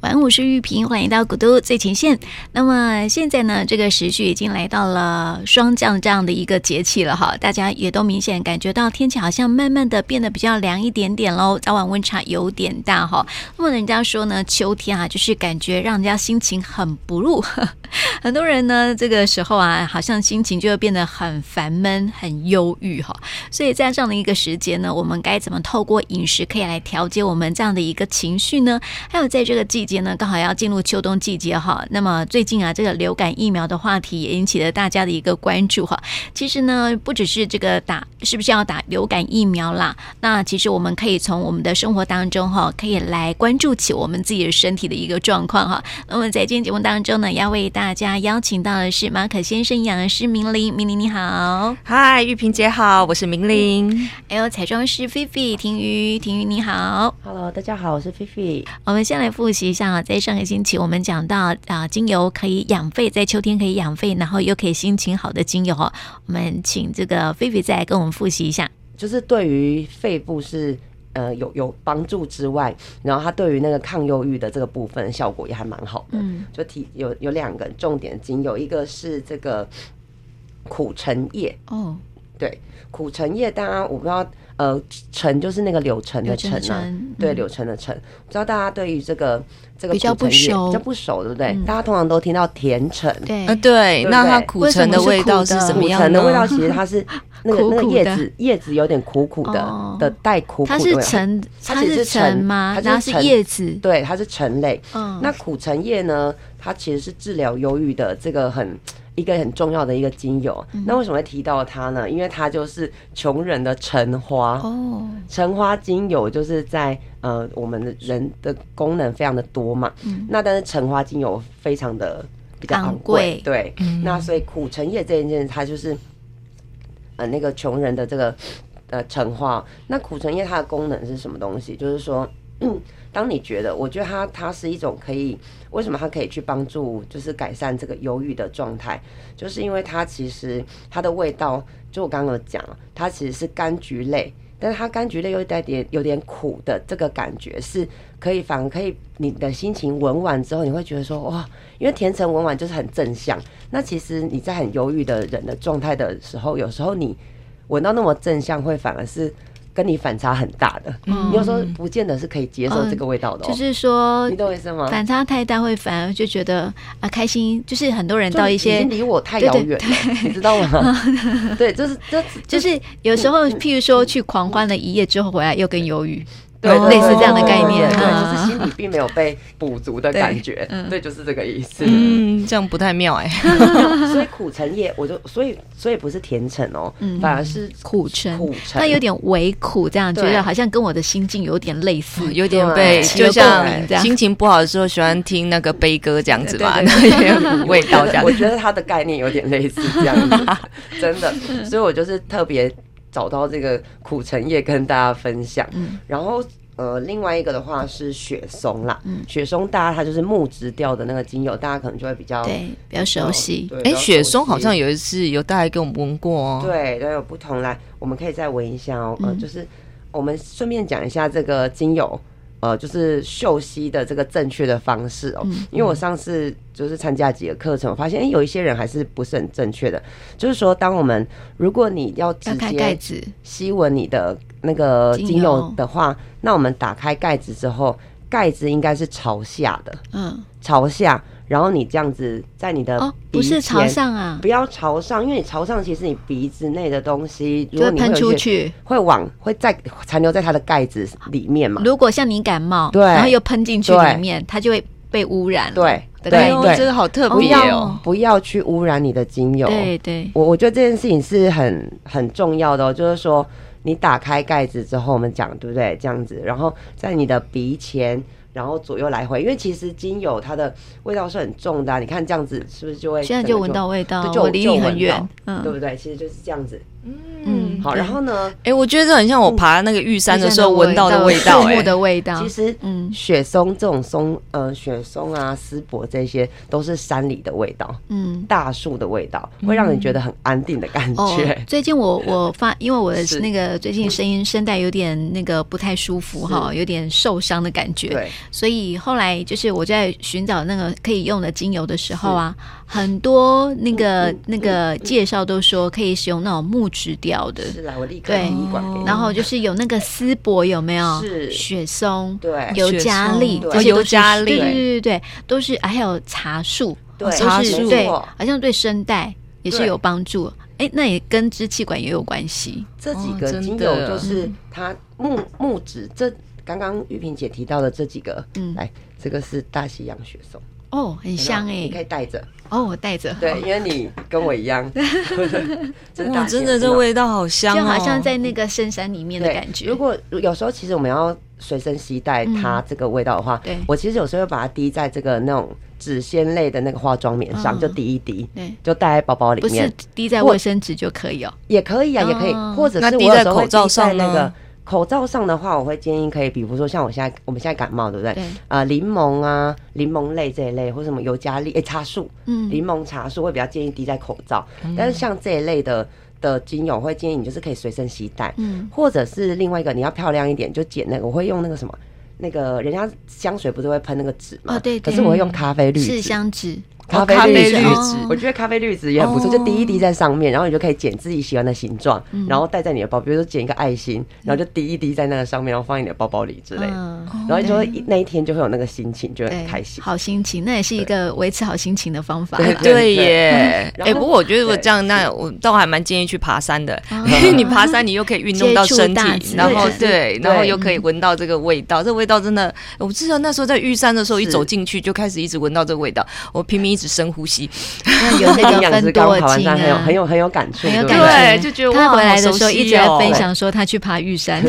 晚安，我是玉萍，欢迎到古都最前线。那么现在呢，这个时序已经来到了霜降这样的一个节气了哈，大家也都明显感觉到天气好像慢慢的变得比较凉一点点喽，早晚温差有点大哈。那么人家说呢，秋天啊，就是感觉让人家心情很不入，很多人呢这个时候啊，好像心情就会变得很烦闷、很忧郁哈。所以在这样的一个时节呢，我们该怎么透过饮食可以来调节我们这样的一个情绪呢？还有在这个季节呢，刚好要进入秋冬季节哈。那么最近啊，这个流感疫苗的话题也引起了大家的一个关注哈。其实呢，不只是这个打是不是要打流感疫苗啦，那其实我们可以从我们的生活当中哈，可以来关注起我们自己的身体的一个状况哈。那么在今天节目当中呢，要为大家邀请到的是马可先生营养师明玲，明玲你好，嗨，玉萍姐好，我是明玲，还有彩妆师菲菲婷瑜，婷瑜你好，Hello，大家好，我是菲菲。我们先来复习一下啊，在上个星期我们讲到啊，精油可以养肺，在秋天可以养肺，然后又可以心情好的精油哦。我们请这个菲菲再来跟我们复习一下，就是对于肺部是呃有有帮助之外，然后它对于那个抗忧郁的这个部分效果也还蛮好的。嗯，就提有有两个重点精油，一个是这个苦橙叶哦，对，苦橙叶，大家我不知道。呃，橙就是那个柳橙的橙啊，对，柳橙的橙。不知道大家对于这个这个比较不熟，比较不熟，对不对？大家通常都听到甜橙，对，对。那它苦橙的味道是什么样？苦橙的味道其实它是 那个那个叶子叶子有点苦苦的的带苦苦的。它是橙，它是橙吗？它是叶子，对，它是橙类。那苦橙叶呢？它其实是治疗忧郁的这个很。一个很重要的一个精油，那为什么会提到它呢？因为它就是穷人的橙花哦。橙花精油就是在呃，我们的人的功能非常的多嘛。那但是橙花精油非常的比较昂贵，对。那所以苦橙叶这一件，它就是呃那个穷人的这个呃橙花。那苦橙叶它的功能是什么东西？就是说。当你觉得，我觉得它它是一种可以，为什么它可以去帮助，就是改善这个忧郁的状态，就是因为它其实它的味道，就我刚刚有讲，它其实是柑橘类，但是它柑橘类又带点有点苦的这个感觉，是可以反而可以你的心情闻完之后，你会觉得说哇，因为甜橙闻完就是很正向，那其实你在很忧郁的人的状态的时候，有时候你闻到那么正向，会反而是。跟你反差很大的，嗯、你有时候不见得是可以接受这个味道的。就是说，你懂我意思吗？反差太大会反而就觉得啊开心，就是很多人到一些离我太遥远了，你知道吗？对，就是这就是有时候，譬如说去狂欢了一夜之后回来又跟忧郁。对，类似这样的概念，对，就是心里并没有被补足的感觉，对，就是这个意思。嗯，这样不太妙哎。所以苦橙叶，我就所以所以不是甜橙哦，反而是苦橙，苦橙，它有点微苦，这样觉得好像跟我的心境有点类似，有点被，就像心情不好的时候喜欢听那个悲歌这样子吧，那些 味道这样。我觉得它的概念有点类似这样子，真的，所以我就是特别。找到这个苦橙叶跟大家分享，嗯、然后呃，另外一个的话是雪松啦，嗯、雪松大家它就是木质调的那个精油，大家可能就会比较对比较熟悉。哎，雪松好像有一次有大家给我们闻过哦，对，都有不同。来，我们可以再闻一下哦，呃，就是我们顺便讲一下这个精油。呃，就是嗅息的这个正确的方式哦，因为我上次就是参加几个课程，我发现哎，有一些人还是不是很正确的。就是说，当我们如果你要直接吸闻你的那个精油的话，那我们打开盖子之后，盖子应该是朝下的，嗯，朝下。然后你这样子在你的鼻前，不是朝上啊，不要朝上，因为你朝上，其实你鼻子内的东西就会喷出去，会往会在残留在它的盖子里面嘛。如果像你感冒，对，然后又喷进去里面，它就会被污染。对对对，这个好特别哦，不要去污染你的精油。对对，我我觉得这件事情是很很重要的哦，就是说你打开盖子之后，我们讲对不对？这样子，然后在你的鼻前。然后左右来回，因为其实精油它的味道是很重的，啊，你看这样子是不是就会现在就闻到味道？就离你很远，嗯，对不对？其实就是这样子，嗯，嗯，好，然后呢，哎，我觉得这很像我爬那个玉山的时候闻到的味道，树木的味道。其实，嗯，雪松这种松，呃，雪松啊，丝柏这些都是山里的味道，嗯，大树的味道会让你觉得很安定的感觉。最近我 我发，因为我的那个 最近声音声带有点那个不太舒服哈，有点受伤的感觉，对，所以后来就是我在寻找那个可以用的精油的时候啊，很多那个那个介绍都说可以使用那种木质调的，是啦，我立刻对，然后就是有那个丝柏有没有？是雪松，对，尤加利，尤加利，对对对对，都是还有茶树，对，茶树对，好像对声带也是有帮助。哎，那也跟支气管也有关系。这几个精油就是它木木质，这刚刚玉萍姐提到的这几个，嗯，来，这个是大西洋雪松。哦，很香哎，你可以带着。哦，我带着。对，因为你跟我一样，哇，真的这味道好香，就好像在那个深山里面的感觉。如果有时候其实我们要随身携带它这个味道的话，对，我其实有时候会把它滴在这个那种纸纤类的那个化妆棉上，就滴一滴，对，就带在包包里面，不是滴在卫生纸就可以哦，也可以啊，也可以，或者是滴在口罩上那个。口罩上的话，我会建议可以，比如说像我现在我们现在感冒，对不对？对。啊，柠檬啊，柠檬类这一类，或者什么尤加利，哎，茶树，嗯，柠檬茶树会比较建议滴在口罩。嗯。但是像这一类的的精油，我会建议你就是可以随身携带，嗯，或者是另外一个你要漂亮一点，就剪那个，我会用那个什么，那个人家香水不是会喷那个纸吗？哦，对。可是我会用咖啡滤纸。香纸。咖啡滤纸，我觉得咖啡滤纸也很不错，就滴一滴在上面，然后你就可以剪自己喜欢的形状，然后带在你的包，比如说剪一个爱心，然后就滴一滴在那个上面，然后放在你的包包里之类的，然后就会那一天就会有那个心情，就很开心。好心情，那也是一个维持好心情的方法。对耶，哎，不过我觉得如果这样，那我倒还蛮建议去爬山的，因为 你爬山，你又可以运动到身体，然。后对，然后又可以闻到这个味道，这味道真的，我记得那时候在玉山的时候，一走进去就开始一直闻到这个味道，我拼命。只深呼吸，有那个 分多金很有很有很有感触，很有感觉。就觉得他回来的时候一直在分享说他去爬玉山，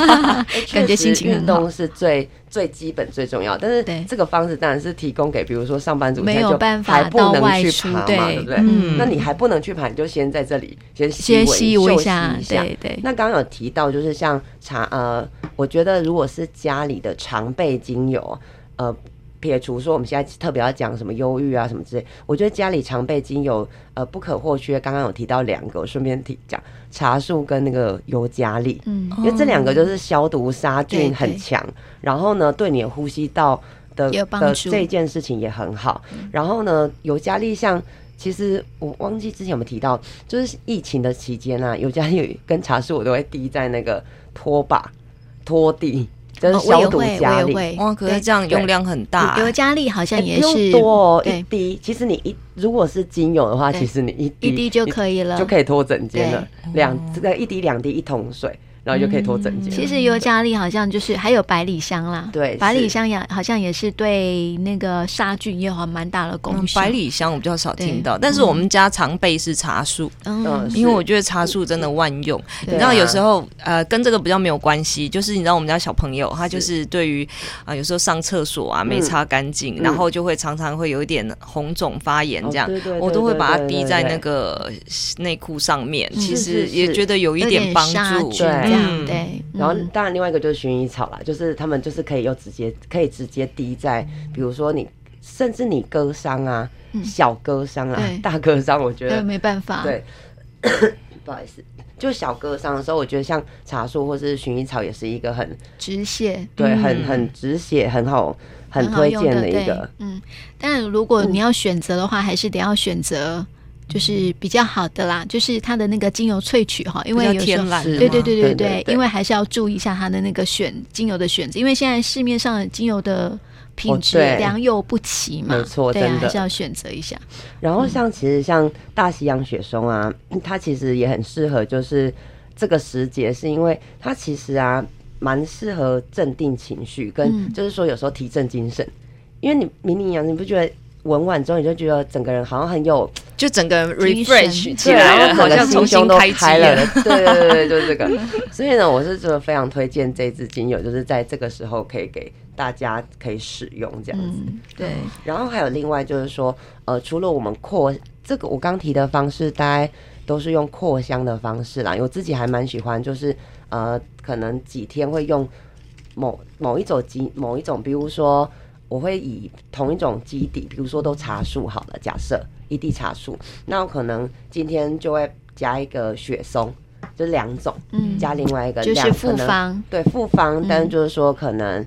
感觉心情运动是最最基本最重要。但是这个方式当然是提供给比如说上班族，没有办法到外出嘛，对不对？那你还不能去爬，你就先在这里先先吸一下，对对。那刚刚有提到就是像茶呃，我觉得如果是家里的常备精油，呃。撇除说我们现在特别要讲什么忧郁啊什么之类，我觉得家里常备精油呃不可或缺。刚刚有提到两个，我顺便提讲茶树跟那个尤加利，嗯，因为这两个就是消毒杀菌很强，然后呢对你的呼吸道的的这件事情也很好。然后呢尤加利像其实我忘记之前有没有提到，就是疫情的期间啊，尤加利跟茶树我都会滴在那个拖把拖地。就是消毒加力，哇！可是这样用量很大。尤加利好像也是多一滴，其实你一如果是精油的话，其实你一一滴就可以了，就可以拖整间了。两这个一滴两滴一桶水。然后就可以拖整洁。其实尤加利好像就是还有百里香啦，对，百里香也好像也是对那个杀菌也有蛮大的功效。百里香我比较少听到，但是我们家常备是茶树，嗯，因为我觉得茶树真的万用。你知道有时候呃跟这个比较没有关系，就是你知道我们家小朋友他就是对于啊有时候上厕所啊没擦干净，然后就会常常会有一点红肿发炎这样，我都会把它滴在那个内裤上面，其实也觉得有一点帮助，对。嗯，对。然后，当然，另外一个就是薰衣草啦，就是他们就是可以又直接可以直接滴在，比如说你甚至你割伤啊，小割伤啊，大割伤，我觉得没办法。对，不好意思，就小割伤的时候，我觉得像茶树或是薰衣草也是一个很止血，对，很很止血，很好，很推荐的一个。嗯，但如果你要选择的话，还是得要选择。就是比较好的啦，就是它的那个精油萃取哈，因为有时候对对对对对，因为还是要注意一下它的那个选精油的选择，因为现在市面上的精油的品质良莠不齐嘛，没错，对，还是要选择一下。然后像其实像大西洋雪松啊，它其实也很适合，就是这个时节，是因为它其实啊蛮适合镇定情绪，跟就是说有时候提振精神，因为你明明阳，你不觉得？闻完之后，你就觉得整个人好像很有，就整个 refresh 起来了，好像重新开机了。对对对，就是这个。所以呢，我是真的非常推荐这支精油，就是在这个时候可以给大家可以使用这样子。嗯、对。然后还有另外就是说，呃，除了我们扩这个我刚提的方式，大概都是用扩香的方式啦。我自己还蛮喜欢，就是呃，可能几天会用某某一种精某一种，比如说我会以同一种基底，比如说都茶树好了，假设一地茶树，那我可能今天就会加一个雪松，就两种，嗯，加另外一个就是复方，对复方，但是就是说可能。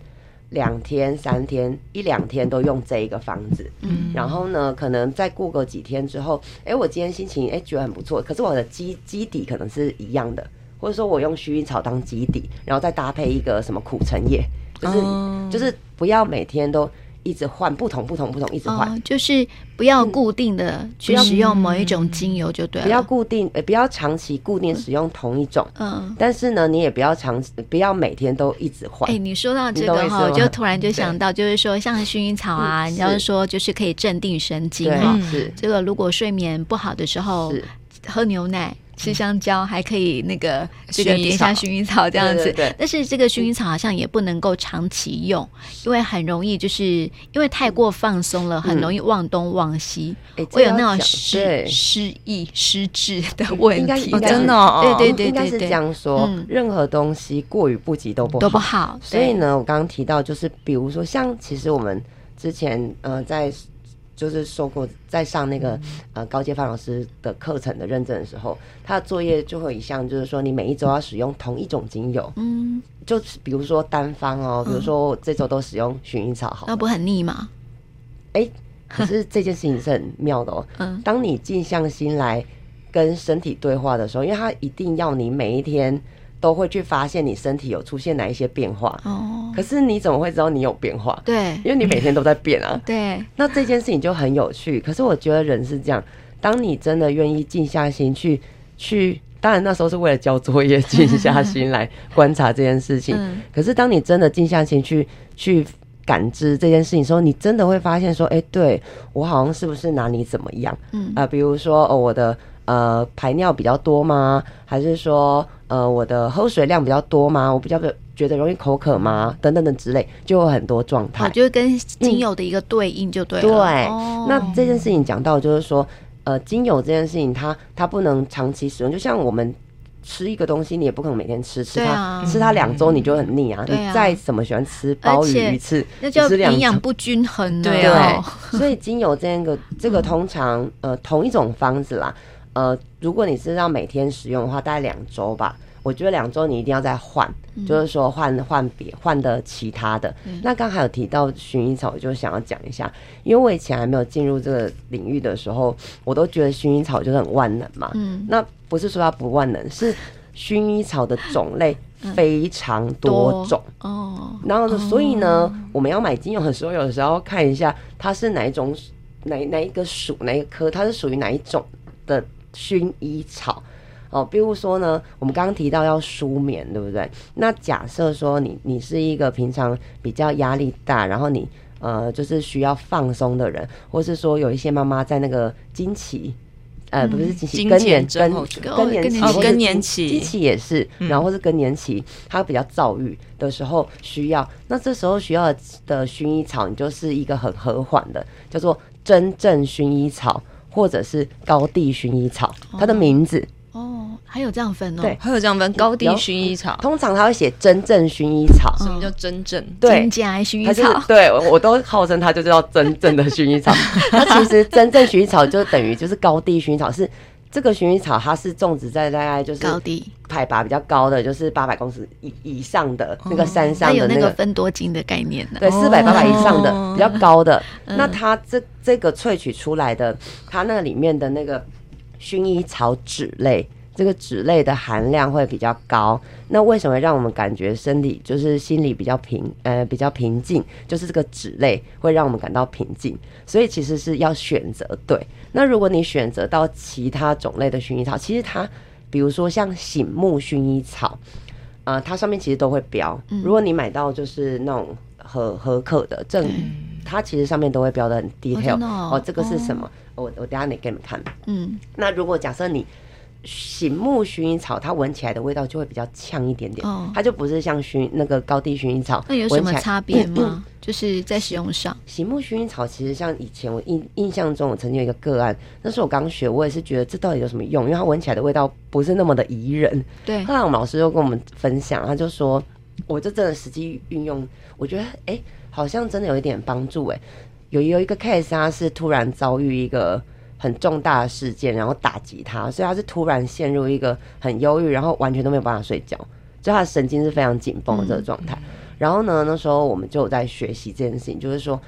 两天、三天、一两天都用这一个方子，嗯，然后呢，可能再过个几天之后，哎，我今天心情哎觉得很不错，可是我的基基底可能是一样的，或者说我用薰衣草当基底，然后再搭配一个什么苦橙叶，就是、哦、就是不要每天都。一直换不同不同不同，一直换，哦，就是不要固定的去使用某一种精油就对了，不要固定，呃，不要长期固定使用同一种，嗯，但是呢，你也不要长，不要每天都一直换。哎，你说到这个哈，我就突然就想到，就是说像薰衣草啊，你要是说就是可以镇定神经哈，是。这个如果睡眠不好的时候喝牛奶。吃香蕉还可以，那个这个点一下薰衣草这样子，但是这个薰衣草好像也不能够长期用，因为很容易就是因为太过放松了，很容易忘东忘西，会有那种失失忆、失智的问题。真的，对对对，应该是这样说，任何东西过于不及都不好，都不好。所以呢，我刚刚提到就是，比如说像其实我们之前呃在。就是说过，在上那个呃高阶范老师的课程的认证的时候，他的作业就会一项，就是说你每一周要使用同一种精油，嗯，就比如说单方哦，比如说我这周都使用薰衣草，好，那不很腻吗？哎、欸，可是这件事情是很妙的哦。嗯，当你静下心来跟身体对话的时候，因为他一定要你每一天。都会去发现你身体有出现哪一些变化哦，可是你怎么会知道你有变化？对，因为你每天都在变啊。对，那这件事情就很有趣。可是我觉得人是这样，当你真的愿意静下心去去，当然那时候是为了交作业，静下心来 观察这件事情。可是当你真的静下心去去感知这件事情的时候，你真的会发现说，哎，对我好像是不是哪里怎么样？嗯啊，比如说哦，我的呃排尿比较多吗？还是说？呃，我的喝水量比较多吗？我比较觉得容易口渴吗？等等等之类，就有很多状态。啊，就是跟精油的一个对应就对了。嗯、对，哦、那这件事情讲到就是说，呃，精油这件事情它，它它不能长期使用。就像我们吃一个东西，你也不可能每天吃，吃它、啊、吃它两周你就很腻啊。嗯、你再怎么喜欢吃鲍鱼鱼翅，那叫营养不均衡。对啊，所以精油这个这个通常呃同一种方子啦。呃，如果你是要每天使用的话，大概两周吧。我觉得两周你一定要再换，嗯、就是说换换别换的其他的。嗯、那刚才有提到薰衣草，我就想要讲一下，因为我以前还没有进入这个领域的时候，我都觉得薰衣草就是很万能嘛。嗯，那不是说它不万能，是薰衣草的种类非常多种、嗯、哦。然后呢，所以呢，哦、我们要买精油的时候，有的时候要看一下它是哪一种哪哪一个属哪一个科，它是属于哪一种的。薰衣草，哦，比如说呢，我们刚刚提到要舒眠，对不对？那假设说你你是一个平常比较压力大，然后你呃就是需要放松的人，或是说有一些妈妈在那个经期，呃，不是经期，更年更更年期，更年期，经期也是，然后或是更年期，她比较躁郁的时候需要，那这时候需要的薰衣草，你就是一个很和缓的，叫做真正薰衣草。或者是高地薰衣草，它的名字哦，还有这样分哦，对，还有这样分高地薰衣草。通常他会写真正薰衣草，什么叫真正？对，真假薰衣草？对，我都号称它就叫真正的薰衣草。它其实真正薰衣草就等于就是高地薰衣草是。这个薰衣草它是种植在大概就是高地海拔比较高的，就是八百公尺以以上的那个山上的那个分多金的概念呢？对，四百八百以上的比较高的，那它这这个萃取出来的，它那里面的那个薰衣草酯类。这个脂类的含量会比较高，那为什么让我们感觉身体就是心里比较平呃比较平静？就是这个脂类会让我们感到平静，所以其实是要选择对。那如果你选择到其他种类的薰衣草，其实它比如说像醒目薰衣草，呃，它上面其实都会标。如果你买到就是那种合合可的正，它其实上面都会标的很 detail 哦，这个是什么？我我等下你给你们看。嗯，那如果假设你醒目薰衣草，它闻起来的味道就会比较呛一点点，哦、它就不是像薰那个高地薰衣草。那有什么差别吗？嗯嗯、就是在使用上，醒目薰衣草其实像以前我印印象中，我曾经有一个个案，那时候我刚学，我也是觉得这到底有什么用？因为它闻起来的味道不是那么的宜人。对。后来我们老师又跟我们分享，他就说，我就真的实际运用，我觉得哎、欸，好像真的有一点帮助哎、欸。有有一个 case，他是突然遭遇一个。很重大的事件，然后打击他，所以他是突然陷入一个很忧郁，然后完全都没有办法睡觉，就他的神经是非常紧绷的这个状态。嗯、然后呢，那时候我们就有在学习这件事情，就是说，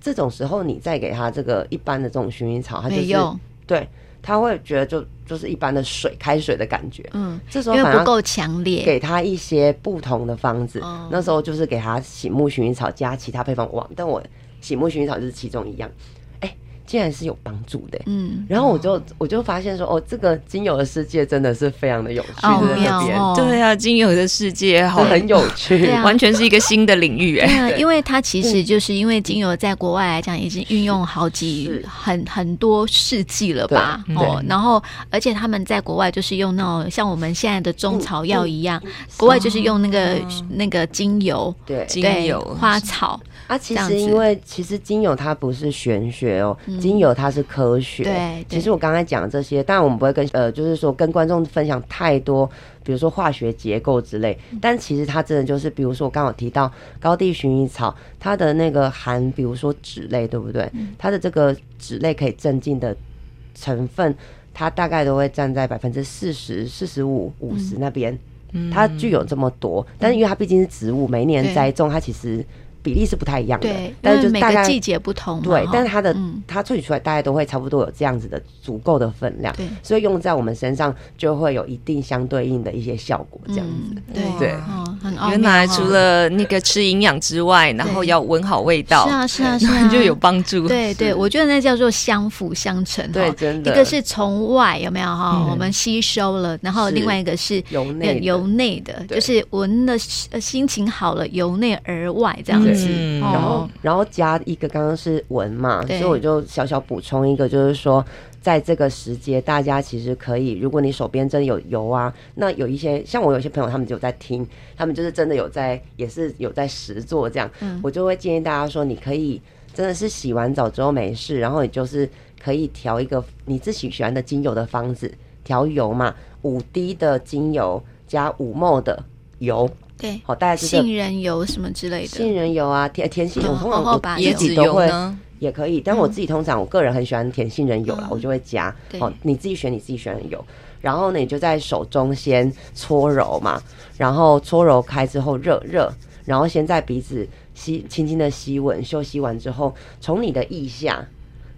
这种时候你再给他这个一般的这种薰衣草，他就是用对，他会觉得就就是一般的水，开水的感觉。嗯，这时候因为不够强烈，给他一些不同的方子。嗯、那时候就是给他醒目薰衣草加其他配方，哇！但我醒目薰衣草就是其中一样。竟然是有帮助的，嗯，然后我就我就发现说，哦，这个精油的世界真的是非常的有趣，奥妙哦，对啊，精油的世界好很有趣，完全是一个新的领域，哎，因为它其实就是因为精油在国外来讲已经运用好几很很多世纪了吧，哦，然后而且他们在国外就是用那种像我们现在的中草药一样，国外就是用那个那个精油，对，精油。花草。啊，其实因为其实精油它不是玄学哦，嗯、精油它是科学。对，其实我刚才讲的这些，当然我们不会跟呃，就是说跟观众分享太多，比如说化学结构之类。嗯、但其实它真的就是，比如说我刚刚有提到高地薰衣草，它的那个含，比如说脂类，对不对？嗯、它的这个脂类可以镇静的成分，它大概都会占在百分之四十、四十五、五十那边。嗯、它具有这么多，但是因为它毕竟是植物，每一年栽种，它其实。比例是不太一样的，对，但是就每个季节不同，对，但是它的它萃取出来大概都会差不多有这样子的足够的分量，对，所以用在我们身上就会有一定相对应的一些效果，这样子，对。对，原来除了那个吃营养之外，然后要闻好味道，是啊是啊是啊，就有帮助，对对，我觉得那叫做相辅相成，对，真的，一个是从外有没有哈，我们吸收了，然后另外一个是由内由内的，就是闻的心情好了，由内而外这样子。嗯，然后然后加一个，刚刚是闻嘛，所以我就小小补充一个，就是说，在这个时节，大家其实可以，如果你手边真的有油啊，那有一些像我有些朋友，他们就在听，他们就是真的有在，也是有在实做这样，嗯、我就会建议大家说，你可以真的是洗完澡之后没事，然后你就是可以调一个你自己喜欢的精油的方子，调油嘛，五滴的精油加五 ml 的油。对，好，大概是杏仁油什么之类的，杏仁油啊，甜甜杏仁，通常我自己都会也可以，但我自己通常我个人很喜欢甜杏仁油啦，我就会加。好，你自己选你自己选的油，然后呢，你就在手中先搓揉嘛，然后搓揉开之后热热，然后先在鼻子吸，轻轻的吸吻，休息完之后，从你的腋下。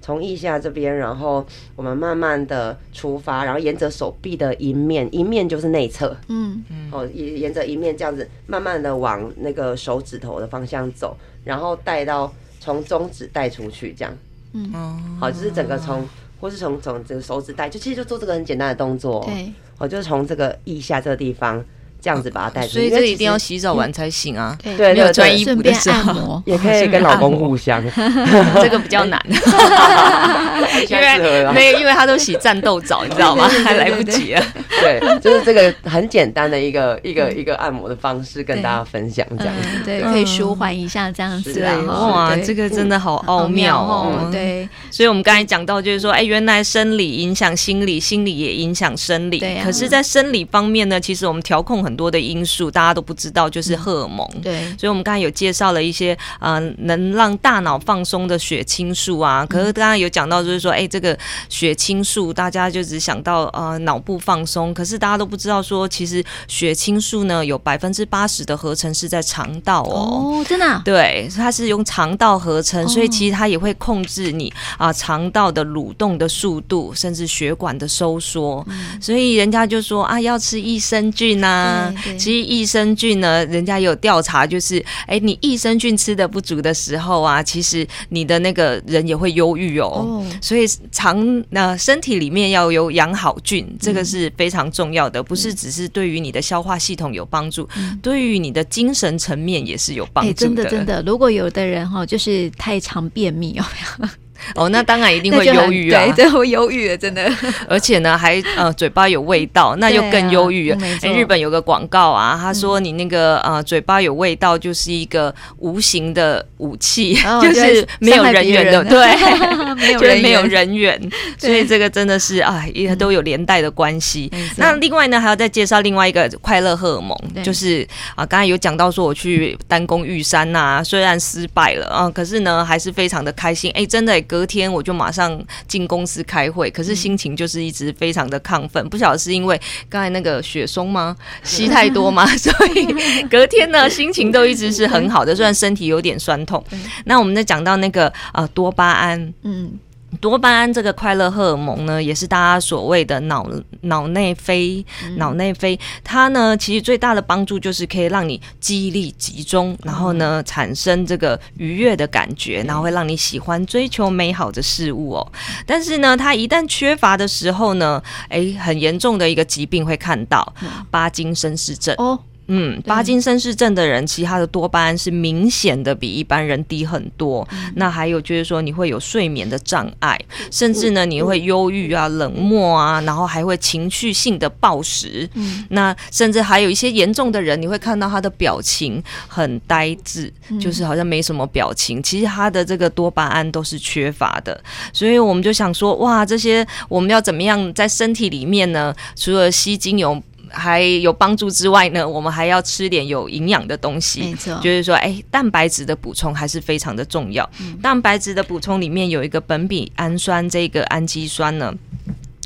从腋下这边，然后我们慢慢的出发，然后沿着手臂的一面，一面就是内侧，嗯。嗯，哦，沿沿着一面这样子，慢慢的往那个手指头的方向走，然后带到从中指带出去，这样，嗯，好，就是整个从，或是从从这个手指带，就其实就做这个很简单的动作，对，哦，就是从这个腋下这个地方。这样子把它带出去，所以这一定要洗澡完才行啊。对没有穿衣服的按摩 也可以跟老公互相，这个比较难，因为没有，因为他都洗战斗澡，你知道吗？还来不及啊。对，就是这个很简单的一个一个一个按摩的方式，跟大家分享这样子，对，可以舒缓一下这样子啊。哇，这个真的好奥妙哦。对，所以我们刚才讲到，就是说，哎，原来生理影响心理，心理也影响生理。对，可是，在生理方面呢，其实我们调控很。很多的因素大家都不知道，就是荷尔蒙。对，所以我们刚才有介绍了一些，嗯、呃，能让大脑放松的血清素啊。可是刚刚有讲到，就是说，哎、欸，这个血清素大家就只想到呃脑部放松，可是大家都不知道说，其实血清素呢有百分之八十的合成是在肠道哦。哦，真的、啊？对，它是用肠道合成，所以其实它也会控制你啊肠道的蠕动的速度，甚至血管的收缩。嗯、所以人家就说啊，要吃益生菌呐、啊。其实益生菌呢，人家有调查，就是哎，你益生菌吃的不足的时候啊，其实你的那个人也会忧郁哦。哦，所以肠那身体里面要有养好菌，这个是非常重要的，不是只是对于你的消化系统有帮助，嗯、对于你的精神层面也是有帮助的。真的真的，如果有的人哈，就是太常便秘，有没有？哦，那当然一定会忧郁啊，对，会忧郁的，真的。而且呢，还呃嘴巴有味道，那又更忧郁。哎，日本有个广告啊，他说你那个呃嘴巴有味道，就是一个无形的武器，就是没有人缘的，对，就是没有人缘。所以这个真的是啊，也都有连带的关系。那另外呢，还要再介绍另外一个快乐荷尔蒙，就是啊，刚才有讲到说我去单攻玉山呐，虽然失败了啊，可是呢还是非常的开心。哎，真的，隔天我就马上进公司开会，可是心情就是一直非常的亢奋。不晓得是因为刚才那个雪松吗？吸太多吗？所以隔天呢心情都一直是很好的，虽然身体有点酸痛。那我们再讲到那个呃多巴胺，嗯。多巴胺这个快乐荷尔蒙呢，也是大家所谓的脑脑内啡。脑内啡它呢，其实最大的帮助就是可以让你记忆力集中，然后呢产生这个愉悦的感觉，然后会让你喜欢追求美好的事物哦。但是呢，它一旦缺乏的时候呢，诶，很严重的一个疾病会看到巴金森氏症哦。嗯，巴金森氏症的人，其实他的多巴胺是明显的比一般人低很多。嗯、那还有就是说，你会有睡眠的障碍，甚至呢，你会忧郁啊、冷漠啊，然后还会情绪性的暴食。嗯，那甚至还有一些严重的人，你会看到他的表情很呆滞，就是好像没什么表情。其实他的这个多巴胺都是缺乏的，所以我们就想说，哇，这些我们要怎么样在身体里面呢？除了吸精油。还有帮助之外呢，我们还要吃点有营养的东西。没错，就是说，哎，蛋白质的补充还是非常的重要。嗯，蛋白质的补充里面有一个苯丙氨酸，这个氨基酸呢。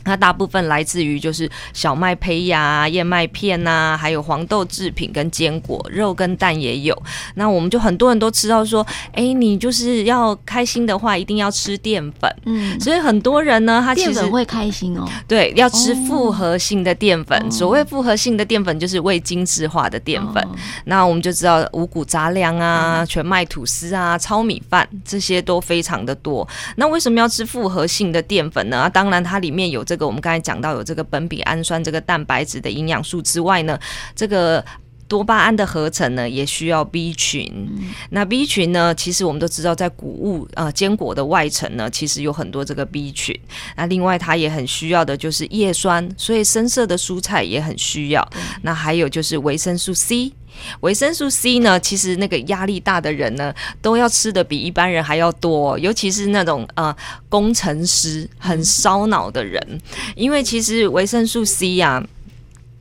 它大部分来自于就是小麦胚芽、燕麦片呐、啊，还有黄豆制品跟坚果，肉跟蛋也有。那我们就很多人都吃到说，哎、欸，你就是要开心的话，一定要吃淀粉。嗯，所以很多人呢，他其实淀粉会开心哦。对，要吃复合性的淀粉。哦、所谓复合性的淀粉，就是未精制化的淀粉。哦、那我们就知道五谷杂粮啊、全麦吐司啊、糙米饭这些都非常的多。那为什么要吃复合性的淀粉呢？当然，它里面有这个。这个我们刚才讲到有这个苯丙氨酸这个蛋白质的营养素之外呢，这个多巴胺的合成呢也需要 B 群。嗯、那 B 群呢，其实我们都知道，在谷物呃坚果的外层呢，其实有很多这个 B 群。那另外它也很需要的就是叶酸，所以深色的蔬菜也很需要。嗯、那还有就是维生素 C。维生素 C 呢，其实那个压力大的人呢，都要吃的比一般人还要多，尤其是那种呃工程师很烧脑的人，因为其实维生素 C 呀、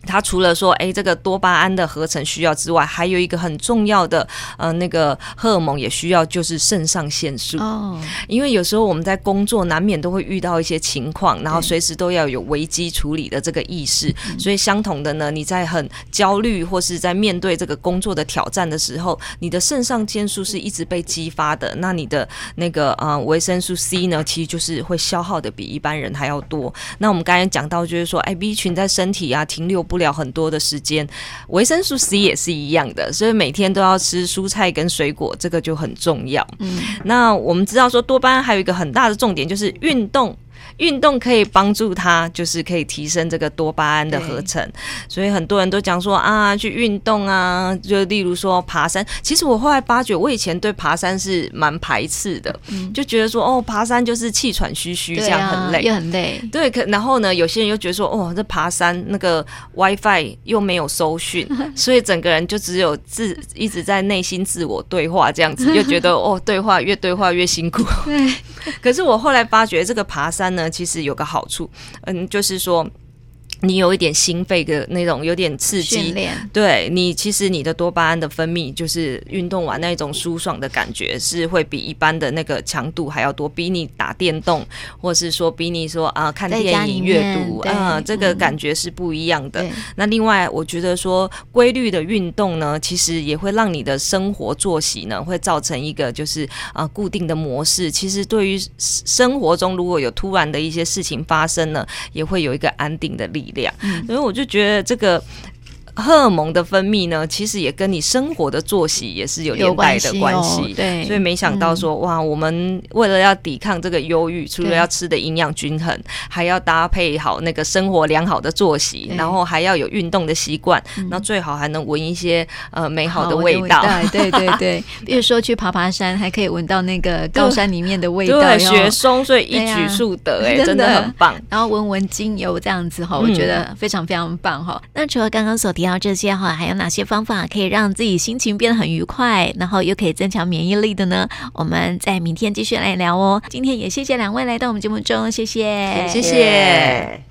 它除了说，哎，这个多巴胺的合成需要之外，还有一个很重要的，呃，那个荷尔蒙也需要，就是肾上腺素。哦。因为有时候我们在工作难免都会遇到一些情况，然后随时都要有危机处理的这个意识。所以相同的呢，你在很焦虑或是在面对这个工作的挑战的时候，你的肾上腺素是一直被激发的。那你的那个呃维生素 C 呢，其实就是会消耗的比一般人还要多。那我们刚才讲到，就是说，哎，B 群在身体啊停留不。不了很多的时间，维生素 C 也是一样的，所以每天都要吃蔬菜跟水果，这个就很重要。嗯，那我们知道说多巴胺还有一个很大的重点就是运动。运动可以帮助他，就是可以提升这个多巴胺的合成，所以很多人都讲说啊，去运动啊，就例如说爬山。其实我后来发觉，我以前对爬山是蛮排斥的，嗯、就觉得说哦，爬山就是气喘吁吁，这样很累，也很累。对，可然后呢，有些人又觉得说哦，这爬山那个 WiFi 又没有收讯，所以整个人就只有自一直在内心自我对话这样子，又觉得哦，对话越对话越辛苦。对，可是我后来发觉，这个爬山呢。其实有个好处，嗯，就是说。你有一点心肺的那种有点刺激，对你其实你的多巴胺的分泌，就是运动完那种舒爽的感觉，是会比一般的那个强度还要多，比你打电动，或是说比你说啊看电影、阅读啊、呃，这个感觉是不一样的。嗯、那另外，我觉得说规律的运动呢，其实也会让你的生活作息呢，会造成一个就是啊、呃、固定的模式。其实对于生活中如果有突然的一些事情发生呢，也会有一个安定的力。力量，所以我就觉得这个荷尔蒙的分泌呢，其实也跟你生活的作息也是有连带的关系。哦、对，所以没想到说，嗯、哇，我们为了要抵抗这个忧郁，除了要吃的营养均衡，还要搭配好那个生活良好的作息，然后还要有运动的习惯，那最好还能闻一些呃美好的味道。对对对，比如说去爬爬山，还可以闻到那个高山里面的味道，对，雪松，所以一举数得，哎，真的很棒。然后闻闻精油这样子哈，我觉得非常非常棒哈。那除了刚刚所提聊这些哈，还有哪些方法可以让自己心情变得很愉快，然后又可以增强免疫力的呢？我们在明天继续来聊哦。今天也谢谢两位来到我们节目中，谢谢，谢谢。